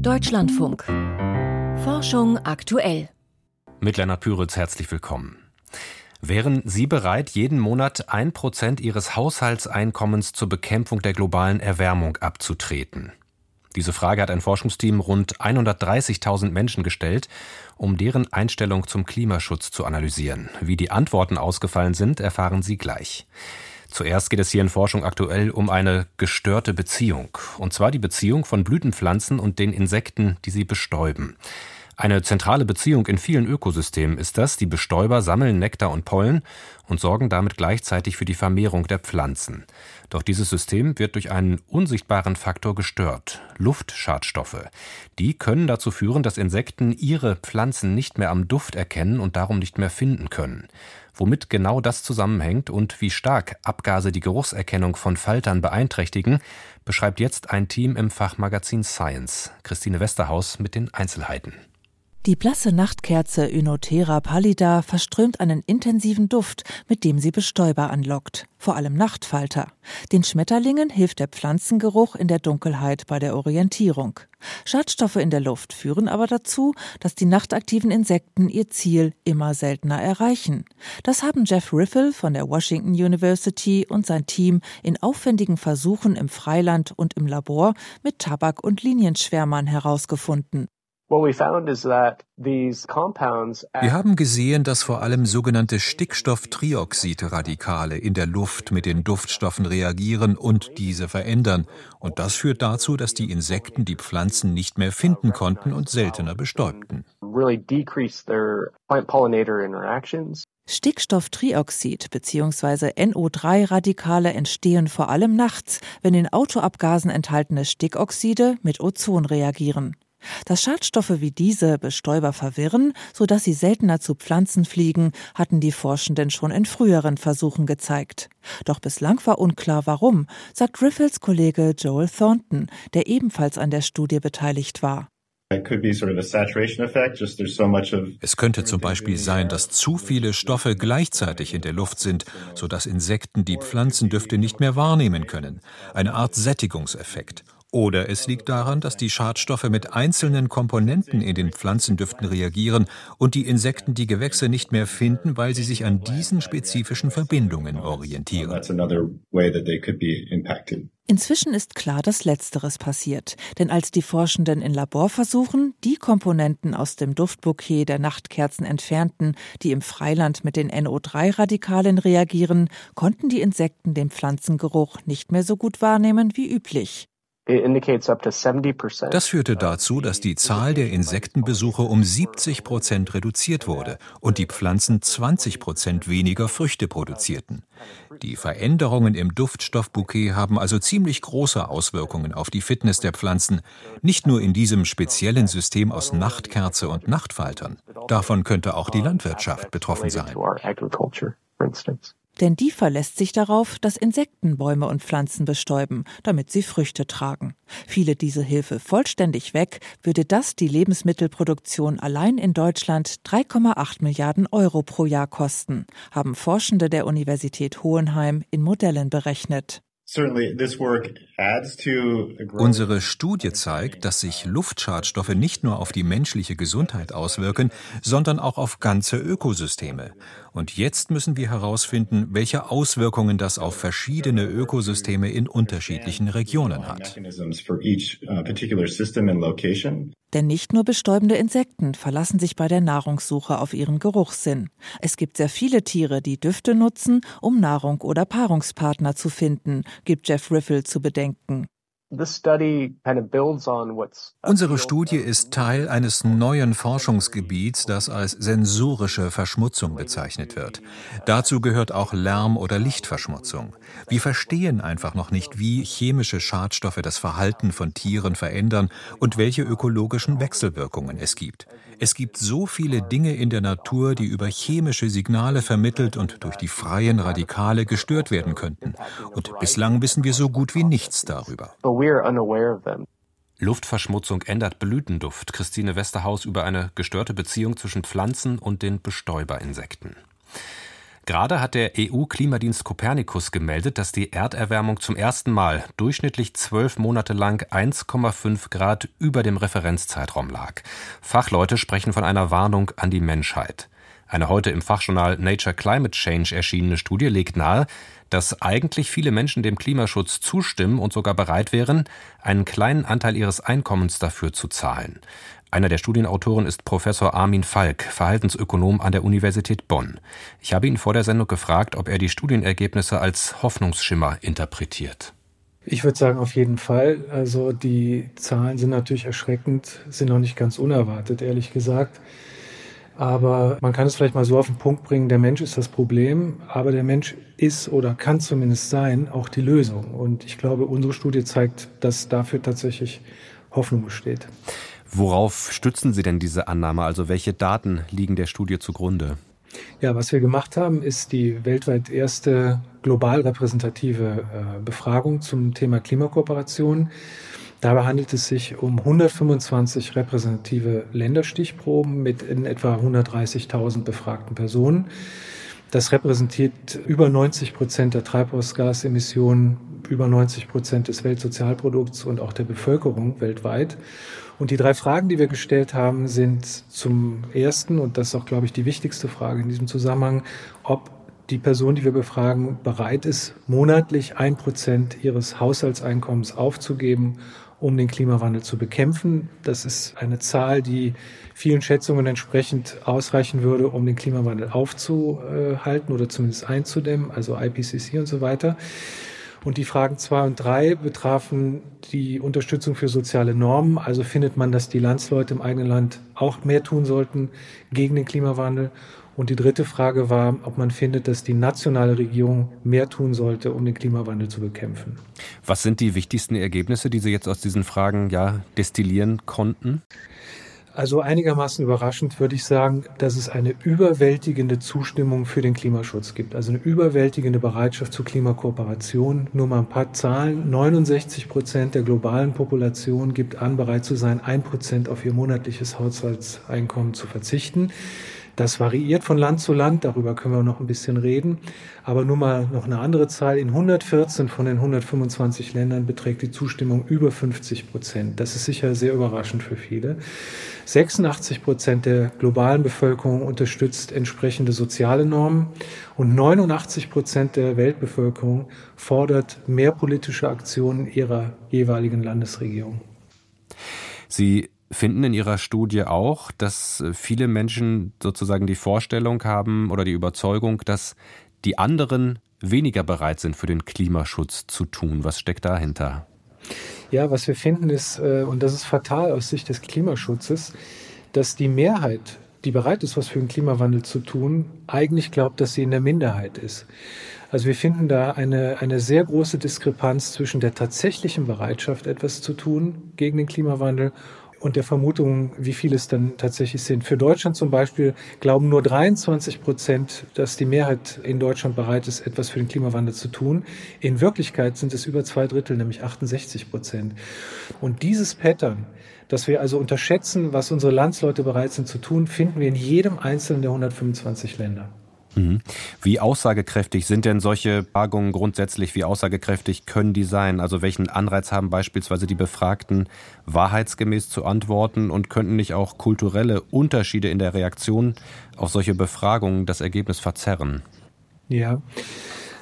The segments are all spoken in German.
Deutschlandfunk. Forschung aktuell. Mit Lennart Püritz herzlich willkommen. Wären Sie bereit, jeden Monat ein Prozent Ihres Haushaltseinkommens zur Bekämpfung der globalen Erwärmung abzutreten? Diese Frage hat ein Forschungsteam rund 130.000 Menschen gestellt, um deren Einstellung zum Klimaschutz zu analysieren. Wie die Antworten ausgefallen sind, erfahren Sie gleich. Zuerst geht es hier in Forschung aktuell um eine gestörte Beziehung, und zwar die Beziehung von Blütenpflanzen und den Insekten, die sie bestäuben. Eine zentrale Beziehung in vielen Ökosystemen ist das, die Bestäuber sammeln Nektar und Pollen und sorgen damit gleichzeitig für die Vermehrung der Pflanzen. Doch dieses System wird durch einen unsichtbaren Faktor gestört, Luftschadstoffe. Die können dazu führen, dass Insekten ihre Pflanzen nicht mehr am Duft erkennen und darum nicht mehr finden können. Womit genau das zusammenhängt und wie stark Abgase die Geruchserkennung von Faltern beeinträchtigen, beschreibt jetzt ein Team im Fachmagazin Science. Christine Westerhaus mit den Einzelheiten. Die blasse Nachtkerze Ynotera pallida verströmt einen intensiven Duft, mit dem sie Bestäuber anlockt, vor allem Nachtfalter. Den Schmetterlingen hilft der Pflanzengeruch in der Dunkelheit bei der Orientierung. Schadstoffe in der Luft führen aber dazu, dass die nachtaktiven Insekten ihr Ziel immer seltener erreichen. Das haben Jeff Riffle von der Washington University und sein Team in aufwendigen Versuchen im Freiland und im Labor mit Tabak- und Linienschwärmern herausgefunden. Wir haben gesehen, dass vor allem sogenannte Stickstofftrioxidradikale in der Luft mit den Duftstoffen reagieren und diese verändern. Und das führt dazu, dass die Insekten die Pflanzen nicht mehr finden konnten und seltener bestäubten. Stickstofftrioxid bzw. NO3-Radikale entstehen vor allem nachts, wenn in Autoabgasen enthaltene Stickoxide mit Ozon reagieren. Dass Schadstoffe wie diese Bestäuber verwirren, sodass sie seltener zu Pflanzen fliegen, hatten die Forschenden schon in früheren Versuchen gezeigt. Doch bislang war unklar warum, sagt Riffels Kollege Joel Thornton, der ebenfalls an der Studie beteiligt war. Es könnte zum Beispiel sein, dass zu viele Stoffe gleichzeitig in der Luft sind, sodass Insekten die Pflanzendüfte nicht mehr wahrnehmen können. Eine Art Sättigungseffekt. Oder es liegt daran, dass die Schadstoffe mit einzelnen Komponenten in den Pflanzendüften reagieren und die Insekten die Gewächse nicht mehr finden, weil sie sich an diesen spezifischen Verbindungen orientieren. Inzwischen ist klar, dass Letzteres passiert. Denn als die Forschenden in Laborversuchen die Komponenten aus dem Duftbouquet der Nachtkerzen entfernten, die im Freiland mit den NO3-Radikalen reagieren, konnten die Insekten den Pflanzengeruch nicht mehr so gut wahrnehmen wie üblich. Das führte dazu, dass die Zahl der Insektenbesuche um 70 Prozent reduziert wurde und die Pflanzen 20 Prozent weniger Früchte produzierten. Die Veränderungen im Duftstoffbouquet haben also ziemlich große Auswirkungen auf die Fitness der Pflanzen, nicht nur in diesem speziellen System aus Nachtkerze und Nachtfaltern. Davon könnte auch die Landwirtschaft betroffen sein denn die verlässt sich darauf, dass Insekten Bäume und Pflanzen bestäuben, damit sie Früchte tragen. Fiele diese Hilfe vollständig weg, würde das die Lebensmittelproduktion allein in Deutschland 3,8 Milliarden Euro pro Jahr kosten, haben Forschende der Universität Hohenheim in Modellen berechnet. Unsere Studie zeigt, dass sich Luftschadstoffe nicht nur auf die menschliche Gesundheit auswirken, sondern auch auf ganze Ökosysteme. Und jetzt müssen wir herausfinden, welche Auswirkungen das auf verschiedene Ökosysteme in unterschiedlichen Regionen hat. Denn nicht nur bestäubende Insekten verlassen sich bei der Nahrungssuche auf ihren Geruchssinn. Es gibt sehr viele Tiere, die Düfte nutzen, um Nahrung oder Paarungspartner zu finden, gibt Jeff Riffle zu bedenken. Unsere Studie ist Teil eines neuen Forschungsgebiets, das als sensorische Verschmutzung bezeichnet wird. Dazu gehört auch Lärm- oder Lichtverschmutzung. Wir verstehen einfach noch nicht, wie chemische Schadstoffe das Verhalten von Tieren verändern und welche ökologischen Wechselwirkungen es gibt. Es gibt so viele Dinge in der Natur, die über chemische Signale vermittelt und durch die freien Radikale gestört werden könnten. Und bislang wissen wir so gut wie nichts darüber. Luftverschmutzung ändert Blütenduft. Christine Westerhaus über eine gestörte Beziehung zwischen Pflanzen und den Bestäuberinsekten. Gerade hat der EU-Klimadienst Copernicus gemeldet, dass die Erderwärmung zum ersten Mal durchschnittlich zwölf Monate lang 1,5 Grad über dem Referenzzeitraum lag. Fachleute sprechen von einer Warnung an die Menschheit. Eine heute im Fachjournal Nature Climate Change erschienene Studie legt nahe, dass eigentlich viele Menschen dem Klimaschutz zustimmen und sogar bereit wären, einen kleinen Anteil ihres Einkommens dafür zu zahlen. Einer der Studienautoren ist Professor Armin Falk, Verhaltensökonom an der Universität Bonn. Ich habe ihn vor der Sendung gefragt, ob er die Studienergebnisse als Hoffnungsschimmer interpretiert. Ich würde sagen, auf jeden Fall. Also die Zahlen sind natürlich erschreckend, sind noch nicht ganz unerwartet, ehrlich gesagt. Aber man kann es vielleicht mal so auf den Punkt bringen, der Mensch ist das Problem, aber der Mensch ist oder kann zumindest sein auch die Lösung. Und ich glaube, unsere Studie zeigt, dass dafür tatsächlich Hoffnung besteht. Worauf stützen Sie denn diese Annahme? Also welche Daten liegen der Studie zugrunde? Ja, was wir gemacht haben, ist die weltweit erste global repräsentative äh, Befragung zum Thema Klimakooperation. Dabei handelt es sich um 125 repräsentative Länderstichproben mit in etwa 130.000 befragten Personen. Das repräsentiert über 90 Prozent der Treibhausgasemissionen, über 90 Prozent des Weltsozialprodukts und auch der Bevölkerung weltweit. Und die drei Fragen, die wir gestellt haben, sind zum ersten, und das ist auch, glaube ich, die wichtigste Frage in diesem Zusammenhang, ob die Person, die wir befragen, bereit ist, monatlich ein Prozent ihres Haushaltseinkommens aufzugeben, um den Klimawandel zu bekämpfen. Das ist eine Zahl, die vielen Schätzungen entsprechend ausreichen würde, um den Klimawandel aufzuhalten oder zumindest einzudämmen, also IPCC und so weiter. Und die Fragen zwei und drei betrafen die Unterstützung für soziale Normen. Also findet man, dass die Landsleute im eigenen Land auch mehr tun sollten gegen den Klimawandel. Und die dritte Frage war, ob man findet, dass die nationale Regierung mehr tun sollte, um den Klimawandel zu bekämpfen. Was sind die wichtigsten Ergebnisse, die Sie jetzt aus diesen Fragen ja destillieren konnten? Also einigermaßen überraschend würde ich sagen, dass es eine überwältigende Zustimmung für den Klimaschutz gibt. Also eine überwältigende Bereitschaft zur Klimakooperation. Nur mal ein paar Zahlen. 69 Prozent der globalen Population gibt an, bereit zu sein, ein Prozent auf ihr monatliches Haushaltseinkommen zu verzichten. Das variiert von Land zu Land, darüber können wir noch ein bisschen reden. Aber nur mal noch eine andere Zahl. In 114 von den 125 Ländern beträgt die Zustimmung über 50 Prozent. Das ist sicher sehr überraschend für viele. 86 Prozent der globalen Bevölkerung unterstützt entsprechende soziale Normen und 89 Prozent der Weltbevölkerung fordert mehr politische Aktionen ihrer jeweiligen Landesregierung. Sie finden in Ihrer Studie auch, dass viele Menschen sozusagen die Vorstellung haben oder die Überzeugung, dass die anderen weniger bereit sind, für den Klimaschutz zu tun. Was steckt dahinter? Ja, was wir finden ist, äh, und das ist fatal aus Sicht des Klimaschutzes, dass die Mehrheit, die bereit ist, was für den Klimawandel zu tun, eigentlich glaubt, dass sie in der Minderheit ist. Also wir finden da eine, eine sehr große Diskrepanz zwischen der tatsächlichen Bereitschaft, etwas zu tun gegen den Klimawandel und der Vermutung, wie viele es dann tatsächlich sind. Für Deutschland zum Beispiel glauben nur 23 Prozent, dass die Mehrheit in Deutschland bereit ist, etwas für den Klimawandel zu tun. In Wirklichkeit sind es über zwei Drittel, nämlich 68 Prozent. Und dieses Pattern, dass wir also unterschätzen, was unsere Landsleute bereit sind zu tun, finden wir in jedem einzelnen der 125 Länder. Mhm. Wie aussagekräftig sind denn solche Fragungen grundsätzlich? Wie aussagekräftig können die sein? Also welchen Anreiz haben beispielsweise die Befragten, wahrheitsgemäß zu antworten und könnten nicht auch kulturelle Unterschiede in der Reaktion auf solche Befragungen das Ergebnis verzerren? Ja.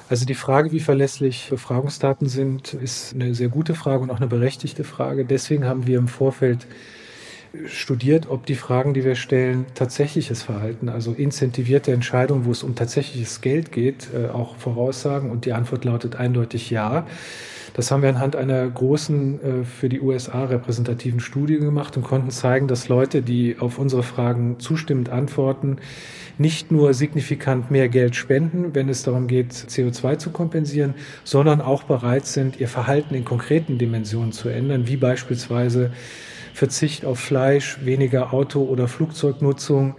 Also die Frage, wie verlässlich Befragungsdaten sind, ist eine sehr gute Frage und auch eine berechtigte Frage. Deswegen haben wir im Vorfeld studiert, ob die Fragen, die wir stellen, tatsächliches Verhalten, also incentivierte Entscheidungen, wo es um tatsächliches Geld geht, äh, auch voraussagen. Und die Antwort lautet eindeutig ja. Das haben wir anhand einer großen, äh, für die USA repräsentativen Studie gemacht und konnten zeigen, dass Leute, die auf unsere Fragen zustimmend antworten, nicht nur signifikant mehr Geld spenden, wenn es darum geht, CO2 zu kompensieren, sondern auch bereit sind, ihr Verhalten in konkreten Dimensionen zu ändern, wie beispielsweise Verzicht auf Fleisch, weniger Auto- oder Flugzeugnutzung,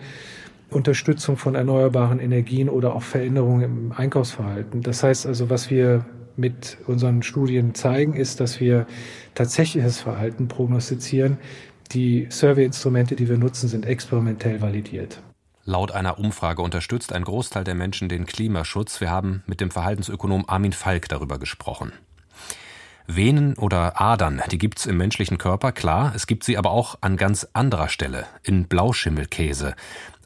Unterstützung von erneuerbaren Energien oder auch Veränderungen im Einkaufsverhalten. Das heißt also, was wir mit unseren Studien zeigen, ist, dass wir tatsächliches Verhalten prognostizieren. Die Survey-Instrumente, die wir nutzen, sind experimentell validiert. Laut einer Umfrage unterstützt ein Großteil der Menschen den Klimaschutz. Wir haben mit dem Verhaltensökonom Armin Falk darüber gesprochen. Venen oder Adern, die gibt's im menschlichen Körper, klar, es gibt sie aber auch an ganz anderer Stelle, in Blauschimmelkäse.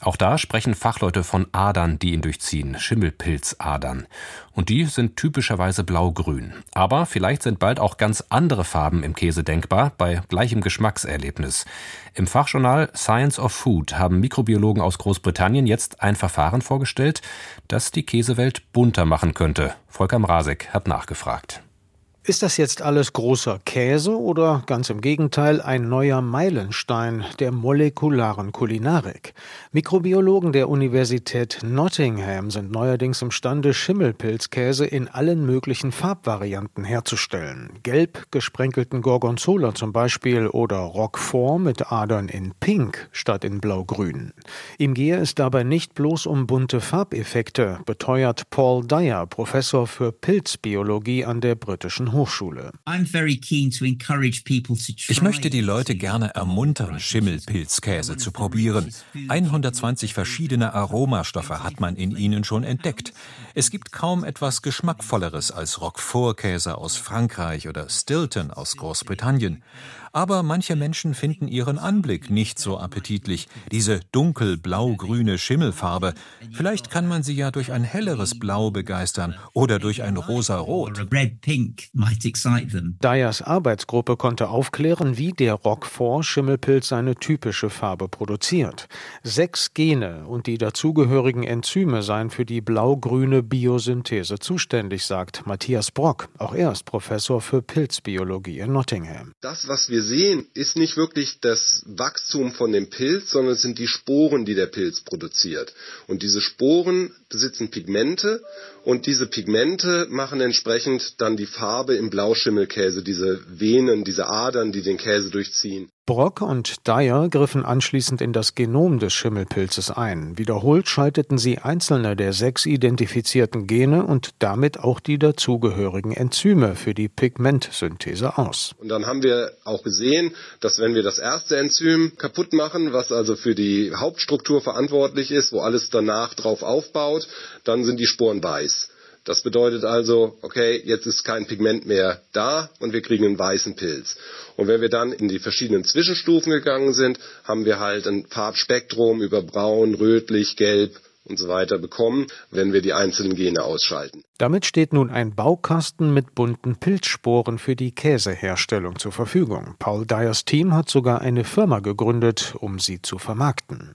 Auch da sprechen Fachleute von Adern, die ihn durchziehen, Schimmelpilzadern. Und die sind typischerweise blau-grün. Aber vielleicht sind bald auch ganz andere Farben im Käse denkbar, bei gleichem Geschmackserlebnis. Im Fachjournal Science of Food haben Mikrobiologen aus Großbritannien jetzt ein Verfahren vorgestellt, das die Käsewelt bunter machen könnte. Volker Mrazek hat nachgefragt. Ist das jetzt alles großer Käse oder ganz im Gegenteil ein neuer Meilenstein der molekularen Kulinarik? Mikrobiologen der Universität Nottingham sind neuerdings imstande, Schimmelpilzkäse in allen möglichen Farbvarianten herzustellen. Gelb gesprenkelten Gorgonzola zum Beispiel oder Roquefort mit Adern in Pink statt in Blau-Grün. Ihm gehe es dabei nicht bloß um bunte Farbeffekte, beteuert Paul Dyer, Professor für Pilzbiologie an der britischen Hochschule. Ich möchte die Leute gerne ermuntern, Schimmelpilzkäse zu probieren. 120 verschiedene Aromastoffe hat man in ihnen schon entdeckt. Es gibt kaum etwas Geschmackvolleres als Roquefort-Käse aus Frankreich oder Stilton aus Großbritannien. Aber manche Menschen finden ihren Anblick nicht so appetitlich, diese dunkel-blau-grüne Schimmelfarbe. Vielleicht kann man sie ja durch ein helleres Blau begeistern oder durch ein rosa-rot. Dyers Arbeitsgruppe konnte aufklären, wie der Roquefort-Schimmelpilz seine typische Farbe produziert. Sechs Gene und die dazugehörigen Enzyme seien für die blau-grüne Biosynthese zuständig, sagt Matthias Brock. Auch er ist Professor für Pilzbiologie in Nottingham. Das, was wir sehen, ist nicht wirklich das Wachstum von dem Pilz, sondern es sind die Sporen, die der Pilz produziert. Und diese Sporen besitzen Pigmente und diese Pigmente machen entsprechend dann die Farbe im Blauschimmelkäse, diese Venen, diese Adern, die den Käse durchziehen. Brock und Dyer griffen anschließend in das Genom des Schimmelpilzes ein. Wiederholt schalteten sie einzelne der sechs identifizierten Gene und damit auch die dazugehörigen Enzyme für die Pigmentsynthese aus. Und dann haben wir auch gesehen, dass wenn wir das erste Enzym kaputt machen, was also für die Hauptstruktur verantwortlich ist, wo alles danach drauf aufbaut, dann sind die Sporen weiß. Das bedeutet also, okay, jetzt ist kein Pigment mehr da und wir kriegen einen weißen Pilz. Und wenn wir dann in die verschiedenen Zwischenstufen gegangen sind, haben wir halt ein Farbspektrum über braun, rötlich, gelb und so weiter bekommen, wenn wir die einzelnen Gene ausschalten. Damit steht nun ein Baukasten mit bunten Pilzsporen für die Käseherstellung zur Verfügung. Paul Dyers Team hat sogar eine Firma gegründet, um sie zu vermarkten.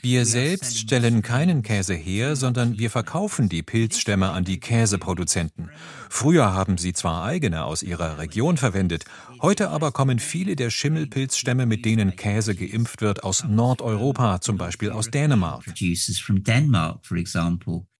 Wir selbst stellen keinen Käse her, sondern wir verkaufen die Pilzstämme an die Käseproduzenten. Früher haben sie zwar eigene aus ihrer Region verwendet, heute aber kommen viele der Schimmelpilzstämme, mit denen Käse geimpft wird, aus Nordeuropa, zum Beispiel aus Dänemark.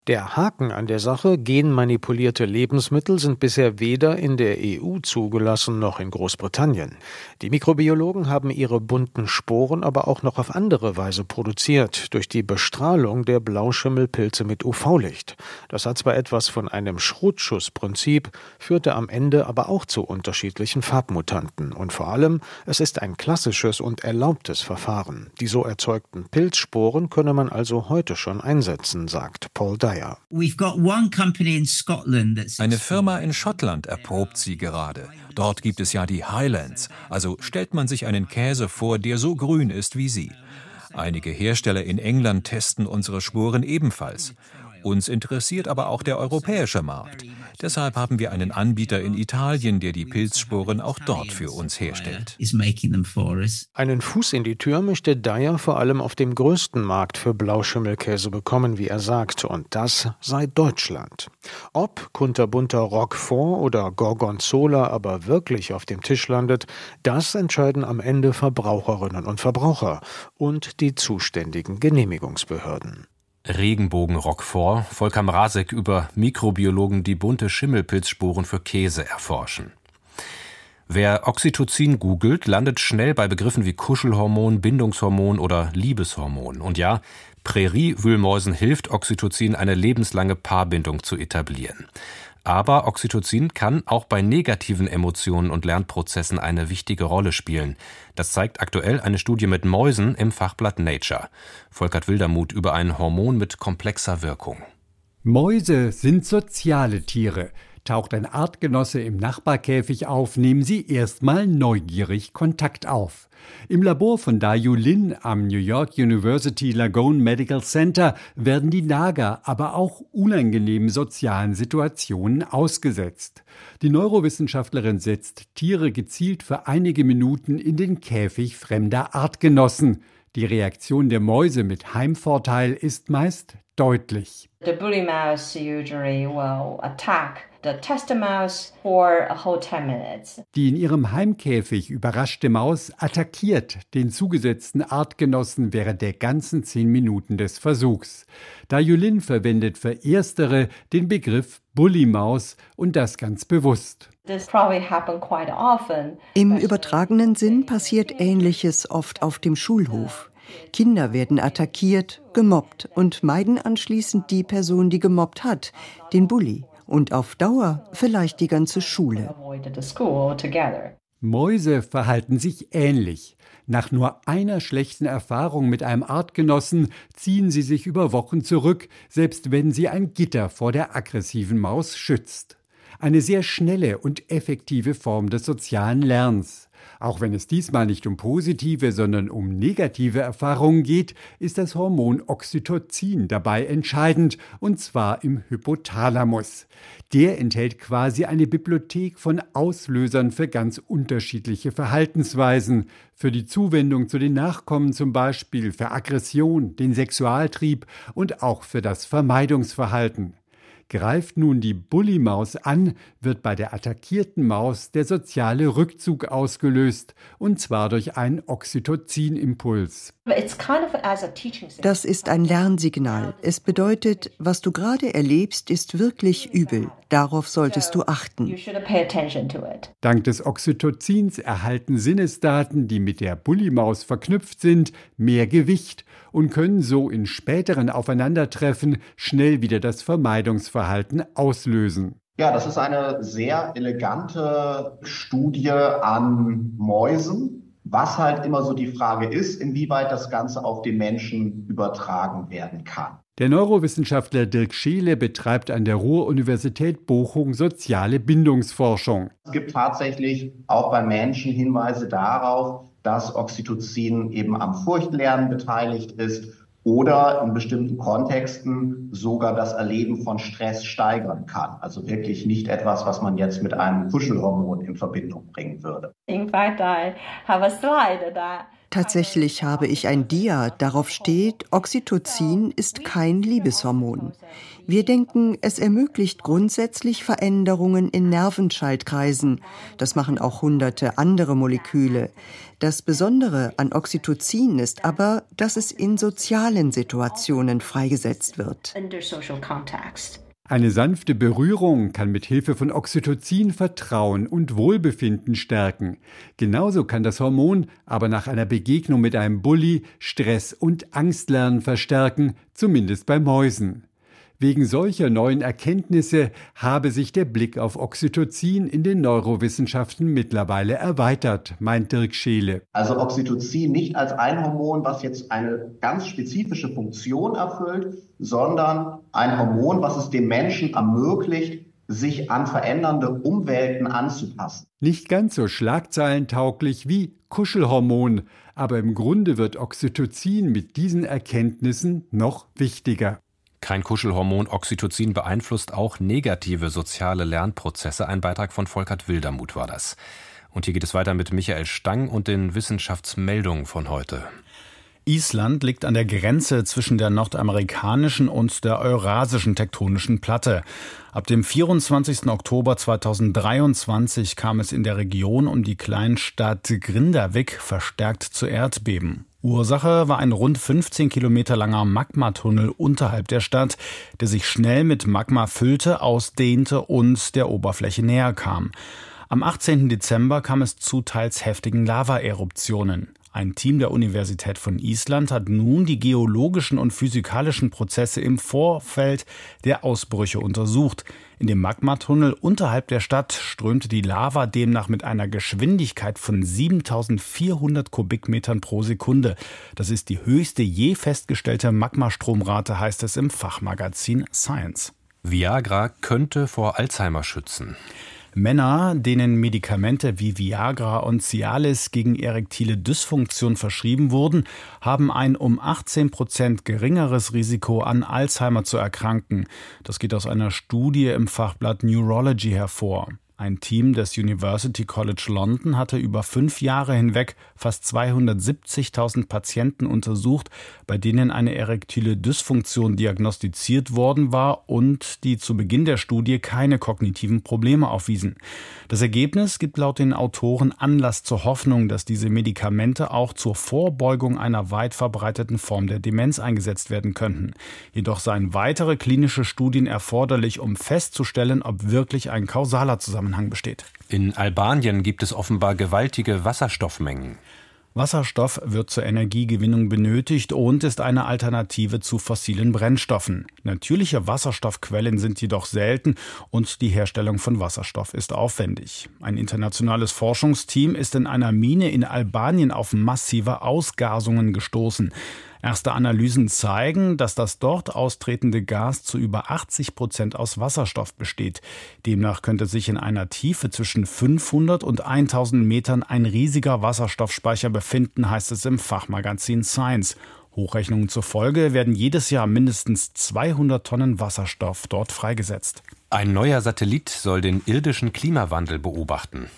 Der Haken an der Sache, genmanipulierte Lebensmittel sind bisher weder in der EU zugelassen noch in Großbritannien. Die Mikrobiologen haben ihre bunten Sporen aber auch noch auf andere Weise produziert, durch die Bestrahlung der Blauschimmelpilze mit UV-Licht. Das hat zwar etwas von einem Schrotschussprinzip, führte am Ende aber auch zu unterschiedlichen Farbmutanten. Und vor allem, es ist ein klassisches und erlaubtes Verfahren. Die so erzeugten Pilzsporen könne man also heute schon einsetzen, sagt Paul Dyer. Dyer. Eine Firma in Schottland erprobt sie gerade. Dort gibt es ja die Highlands. Also stellt man sich einen Käse vor, der so grün ist wie sie. Einige Hersteller in England testen unsere Spuren ebenfalls. Uns interessiert aber auch der europäische Markt. Deshalb haben wir einen Anbieter in Italien, der die Pilzsporen auch dort für uns herstellt. Einen Fuß in die Tür möchte Dyer vor allem auf dem größten Markt für Blauschimmelkäse bekommen, wie er sagt, und das sei Deutschland. Ob kunterbunter Roquefort oder Gorgonzola aber wirklich auf dem Tisch landet, das entscheiden am Ende Verbraucherinnen und Verbraucher und die zuständigen Genehmigungsbehörden. Regenbogen-Roquefort, Volker Mrazek über Mikrobiologen, die bunte Schimmelpilzspuren für Käse erforschen. Wer Oxytocin googelt, landet schnell bei Begriffen wie Kuschelhormon, Bindungshormon oder Liebeshormon. Und ja, Präriewühlmäusen hilft Oxytocin, eine lebenslange Paarbindung zu etablieren. Aber Oxytocin kann auch bei negativen Emotionen und Lernprozessen eine wichtige Rolle spielen. Das zeigt aktuell eine Studie mit Mäusen im Fachblatt Nature. Volkert Wildermuth über ein Hormon mit komplexer Wirkung. Mäuse sind soziale Tiere. Taucht ein Artgenosse im Nachbarkäfig auf, nehmen sie erstmal neugierig Kontakt auf. Im Labor von Dayu Lin am New York University Lagone Medical Center werden die Nager aber auch unangenehmen sozialen Situationen ausgesetzt. Die Neurowissenschaftlerin setzt Tiere gezielt für einige Minuten in den Käfig fremder Artgenossen. Die Reaktion der Mäuse mit Heimvorteil ist meist deutlich. The bully mouse usually will attack die in ihrem Heimkäfig überraschte Maus attackiert den zugesetzten Artgenossen während der ganzen zehn Minuten des Versuchs. Dayulin verwendet für erstere den Begriff Bully-Maus und das ganz bewusst. Im übertragenen Sinn passiert Ähnliches oft auf dem Schulhof. Kinder werden attackiert, gemobbt und meiden anschließend die Person, die gemobbt hat, den Bully und auf Dauer vielleicht die ganze Schule. Mäuse verhalten sich ähnlich. Nach nur einer schlechten Erfahrung mit einem Artgenossen ziehen sie sich über Wochen zurück, selbst wenn sie ein Gitter vor der aggressiven Maus schützt. Eine sehr schnelle und effektive Form des sozialen Lernens. Auch wenn es diesmal nicht um positive, sondern um negative Erfahrungen geht, ist das Hormon Oxytocin dabei entscheidend, und zwar im Hypothalamus. Der enthält quasi eine Bibliothek von Auslösern für ganz unterschiedliche Verhaltensweisen, für die Zuwendung zu den Nachkommen zum Beispiel, für Aggression, den Sexualtrieb und auch für das Vermeidungsverhalten. Greift nun die Bully-Maus an, wird bei der attackierten Maus der soziale Rückzug ausgelöst, und zwar durch einen Oxytocin-Impuls. Das ist ein Lernsignal. Es bedeutet, was du gerade erlebst, ist wirklich übel. Darauf solltest du achten. Dank des Oxytocins erhalten Sinnesdaten, die mit der Bully-Maus verknüpft sind, mehr Gewicht und können so in späteren Aufeinandertreffen schnell wieder das Vermeidungsverhalten auslösen. Ja, das ist eine sehr elegante Studie an Mäusen, was halt immer so die Frage ist, inwieweit das Ganze auf den Menschen übertragen werden kann. Der Neurowissenschaftler Dirk Scheele betreibt an der Ruhr-Universität Bochum soziale Bindungsforschung. Es gibt tatsächlich auch bei Menschen Hinweise darauf, dass Oxytocin eben am Furchtlernen beteiligt ist oder in bestimmten Kontexten sogar das Erleben von Stress steigern kann. Also wirklich nicht etwas, was man jetzt mit einem Kuschelhormon in Verbindung bringen würde. In fact, I have a that Tatsächlich habe ich ein Dia, darauf steht, Oxytocin ist kein Liebeshormon. Wir denken, es ermöglicht grundsätzlich Veränderungen in Nervenschaltkreisen. Das machen auch hunderte andere Moleküle. Das Besondere an Oxytocin ist aber, dass es in sozialen Situationen freigesetzt wird. Eine sanfte Berührung kann mit Hilfe von Oxytocin Vertrauen und Wohlbefinden stärken. Genauso kann das Hormon aber nach einer Begegnung mit einem Bully Stress und Angstlernen verstärken, zumindest bei Mäusen. Wegen solcher neuen Erkenntnisse habe sich der Blick auf Oxytocin in den Neurowissenschaften mittlerweile erweitert, meint Dirk Scheele. Also Oxytocin nicht als ein Hormon, was jetzt eine ganz spezifische Funktion erfüllt, sondern ein Hormon, was es dem Menschen ermöglicht, sich an verändernde Umwelten anzupassen. Nicht ganz so schlagzeilentauglich wie Kuschelhormon, aber im Grunde wird Oxytocin mit diesen Erkenntnissen noch wichtiger. Kein Kuschelhormon Oxytocin beeinflusst auch negative soziale Lernprozesse. Ein Beitrag von Volkert Wildermuth war das. Und hier geht es weiter mit Michael Stang und den Wissenschaftsmeldungen von heute. Island liegt an der Grenze zwischen der nordamerikanischen und der eurasischen tektonischen Platte. Ab dem 24. Oktober 2023 kam es in der Region um die Kleinstadt Grindavik verstärkt zu Erdbeben. Ursache war ein rund 15 Kilometer langer Magmatunnel unterhalb der Stadt, der sich schnell mit Magma füllte, ausdehnte und der Oberfläche näher kam. Am 18. Dezember kam es zu teils heftigen Lavaeruptionen. Ein Team der Universität von Island hat nun die geologischen und physikalischen Prozesse im Vorfeld der Ausbrüche untersucht. In dem Magmatunnel unterhalb der Stadt strömte die Lava demnach mit einer Geschwindigkeit von 7400 Kubikmetern pro Sekunde. Das ist die höchste je festgestellte Magmastromrate, heißt es im Fachmagazin Science. Viagra könnte vor Alzheimer schützen. Männer, denen Medikamente wie Viagra und Cialis gegen erektile Dysfunktion verschrieben wurden, haben ein um 18 Prozent geringeres Risiko an Alzheimer zu erkranken. Das geht aus einer Studie im Fachblatt Neurology hervor. Ein Team des University College London hatte über fünf Jahre hinweg fast 270.000 Patienten untersucht, bei denen eine erektile Dysfunktion diagnostiziert worden war und die zu Beginn der Studie keine kognitiven Probleme aufwiesen. Das Ergebnis gibt laut den Autoren Anlass zur Hoffnung, dass diese Medikamente auch zur Vorbeugung einer weit verbreiteten Form der Demenz eingesetzt werden könnten. Jedoch seien weitere klinische Studien erforderlich, um festzustellen, ob wirklich ein kausaler Zusammenhang Zusammenhang besteht. In Albanien gibt es offenbar gewaltige Wasserstoffmengen. Wasserstoff wird zur Energiegewinnung benötigt und ist eine Alternative zu fossilen Brennstoffen. Natürliche Wasserstoffquellen sind jedoch selten und die Herstellung von Wasserstoff ist aufwendig. Ein internationales Forschungsteam ist in einer Mine in Albanien auf massive Ausgasungen gestoßen. Erste Analysen zeigen, dass das dort austretende Gas zu über 80 Prozent aus Wasserstoff besteht. Demnach könnte sich in einer Tiefe zwischen 500 und 1000 Metern ein riesiger Wasserstoffspeicher befinden, heißt es im Fachmagazin Science. Hochrechnungen zufolge werden jedes Jahr mindestens 200 Tonnen Wasserstoff dort freigesetzt. Ein neuer Satellit soll den irdischen Klimawandel beobachten.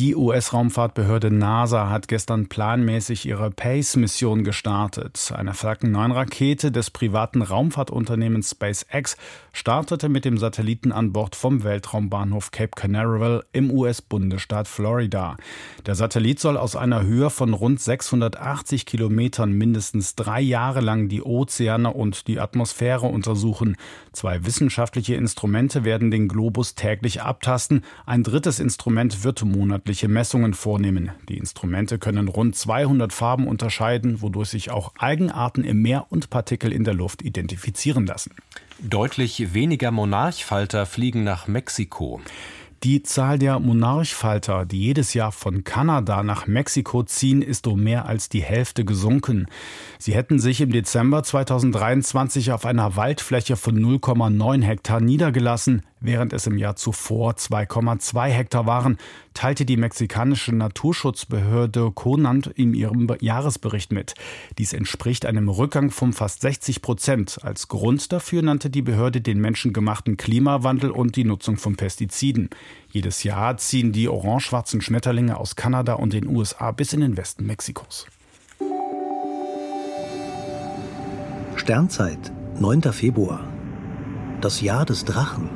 Die US-Raumfahrtbehörde NASA hat gestern planmäßig ihre PACE-Mission gestartet. Eine Falcon 9-Rakete des privaten Raumfahrtunternehmens SpaceX startete mit dem Satelliten an Bord vom Weltraumbahnhof Cape Canaveral im US-Bundesstaat Florida. Der Satellit soll aus einer Höhe von rund 680 Kilometern mindestens drei Jahre lang die Ozeane und die Atmosphäre untersuchen. Zwei wissenschaftliche Instrumente werden den Globus täglich abtasten. Ein drittes Instrument wird monatlich monatliche Messungen vornehmen. Die Instrumente können rund 200 Farben unterscheiden, wodurch sich auch Eigenarten im Meer und Partikel in der Luft identifizieren lassen. Deutlich weniger Monarchfalter fliegen nach Mexiko. Die Zahl der Monarchfalter, die jedes Jahr von Kanada nach Mexiko ziehen, ist um mehr als die Hälfte gesunken. Sie hätten sich im Dezember 2023 auf einer Waldfläche von 0,9 Hektar niedergelassen, während es im Jahr zuvor 2,2 Hektar waren, teilte die mexikanische Naturschutzbehörde Conant in ihrem Jahresbericht mit. Dies entspricht einem Rückgang von fast 60 Prozent. Als Grund dafür nannte die Behörde den menschengemachten Klimawandel und die Nutzung von Pestiziden. Jedes Jahr ziehen die orange-schwarzen Schmetterlinge aus Kanada und den USA bis in den Westen Mexikos. Sternzeit, 9. Februar. Das Jahr des Drachen.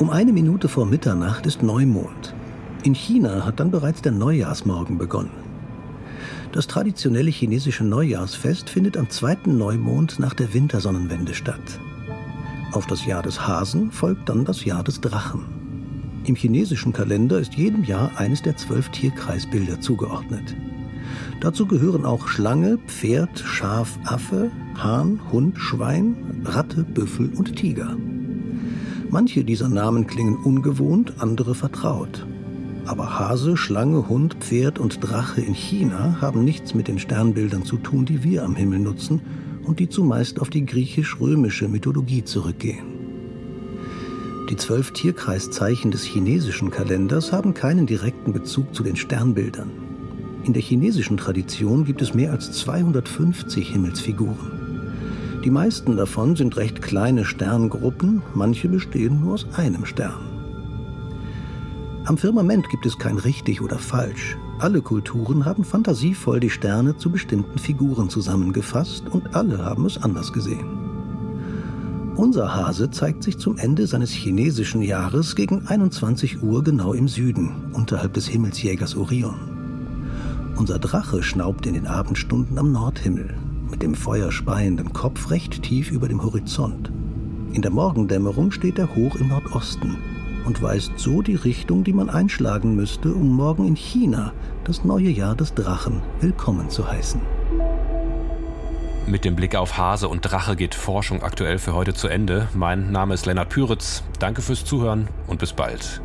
Um eine Minute vor Mitternacht ist Neumond. In China hat dann bereits der Neujahrsmorgen begonnen. Das traditionelle chinesische Neujahrsfest findet am zweiten Neumond nach der Wintersonnenwende statt. Auf das Jahr des Hasen folgt dann das Jahr des Drachen. Im chinesischen Kalender ist jedem Jahr eines der zwölf Tierkreisbilder zugeordnet. Dazu gehören auch Schlange, Pferd, Schaf, Affe, Hahn, Hund, Schwein, Ratte, Büffel und Tiger. Manche dieser Namen klingen ungewohnt, andere vertraut. Aber Hase, Schlange, Hund, Pferd und Drache in China haben nichts mit den Sternbildern zu tun, die wir am Himmel nutzen und die zumeist auf die griechisch-römische Mythologie zurückgehen. Die zwölf Tierkreiszeichen des chinesischen Kalenders haben keinen direkten Bezug zu den Sternbildern. In der chinesischen Tradition gibt es mehr als 250 Himmelsfiguren. Die meisten davon sind recht kleine Sterngruppen, manche bestehen nur aus einem Stern. Am Firmament gibt es kein richtig oder falsch. Alle Kulturen haben fantasievoll die Sterne zu bestimmten Figuren zusammengefasst und alle haben es anders gesehen. Unser Hase zeigt sich zum Ende seines chinesischen Jahres gegen 21 Uhr genau im Süden, unterhalb des Himmelsjägers Orion. Unser Drache schnaubt in den Abendstunden am Nordhimmel, mit dem feuerspeienden Kopf recht tief über dem Horizont. In der Morgendämmerung steht er hoch im Nordosten, und weist so die Richtung, die man einschlagen müsste, um morgen in China das neue Jahr des Drachen willkommen zu heißen. Mit dem Blick auf Hase und Drache geht Forschung aktuell für heute zu Ende. Mein Name ist Lennart Püritz. Danke fürs Zuhören und bis bald.